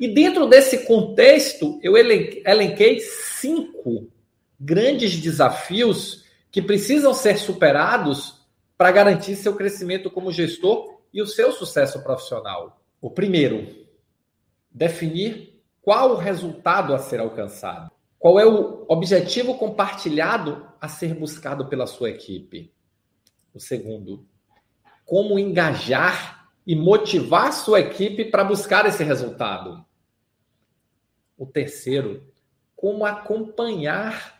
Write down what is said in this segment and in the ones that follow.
E dentro desse contexto, eu elenquei cinco grandes desafios que precisam ser superados para garantir seu crescimento como gestor e o seu sucesso profissional. O primeiro, definir qual o resultado a ser alcançado. Qual é o objetivo compartilhado a ser buscado pela sua equipe? O segundo, como engajar e motivar sua equipe para buscar esse resultado. O terceiro, como acompanhar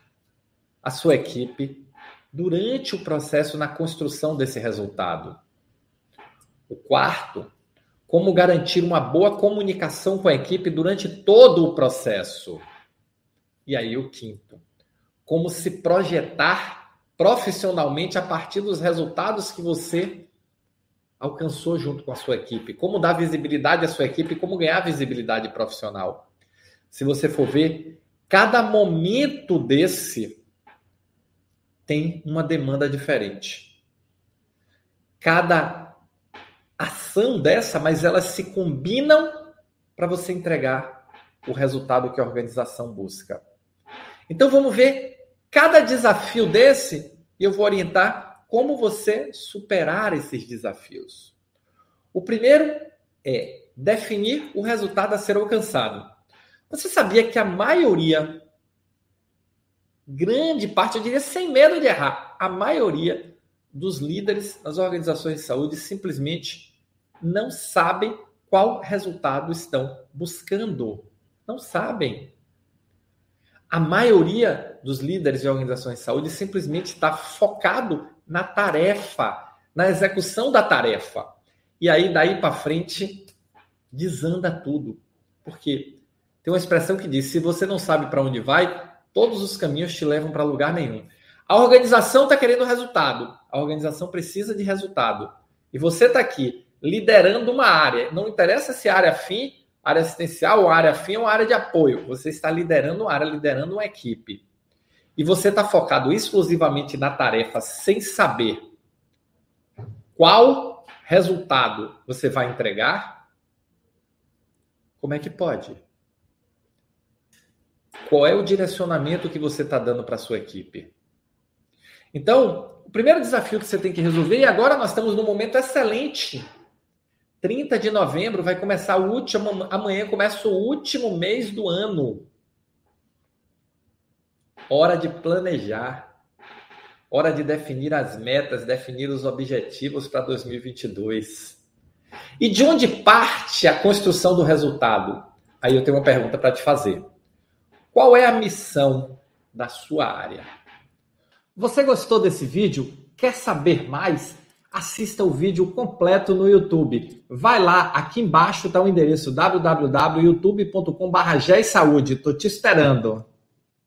a sua equipe durante o processo na construção desse resultado. O quarto, como garantir uma boa comunicação com a equipe durante todo o processo. E aí o quinto, como se projetar profissionalmente a partir dos resultados que você alcançou junto com a sua equipe, como dar visibilidade à sua equipe, como ganhar visibilidade profissional. Se você for ver, cada momento desse tem uma demanda diferente. Cada ação dessa, mas elas se combinam para você entregar o resultado que a organização busca. Então vamos ver cada desafio desse e eu vou orientar como você superar esses desafios. O primeiro é definir o resultado a ser alcançado. Você sabia que a maioria, grande parte, eu diria sem medo de errar, a maioria dos líderes nas organizações de saúde simplesmente não sabem qual resultado estão buscando. Não sabem. A maioria dos líderes de organizações de saúde simplesmente está focado na tarefa, na execução da tarefa. E aí, daí para frente, desanda tudo. Porque tem uma expressão que diz: se você não sabe para onde vai, todos os caminhos te levam para lugar nenhum. A organização está querendo resultado. A organização precisa de resultado. E você está aqui liderando uma área. Não interessa se é área fim área assistencial, área fim ou área de apoio. Você está liderando uma área, liderando uma equipe. E você está focado exclusivamente na tarefa sem saber qual resultado você vai entregar. Como é que pode? Qual é o direcionamento que você está dando para a sua equipe? Então, o primeiro desafio que você tem que resolver, e agora nós estamos num momento excelente 30 de novembro vai começar o último. Amanhã começa o último mês do ano. Hora de planejar. Hora de definir as metas, definir os objetivos para 2022. E de onde parte a construção do resultado? Aí eu tenho uma pergunta para te fazer. Qual é a missão da sua área? Você gostou desse vídeo? Quer saber mais? assista o vídeo completo no YouTube. Vai lá, aqui embaixo está o endereço www.youtube.com.br. Estou te esperando.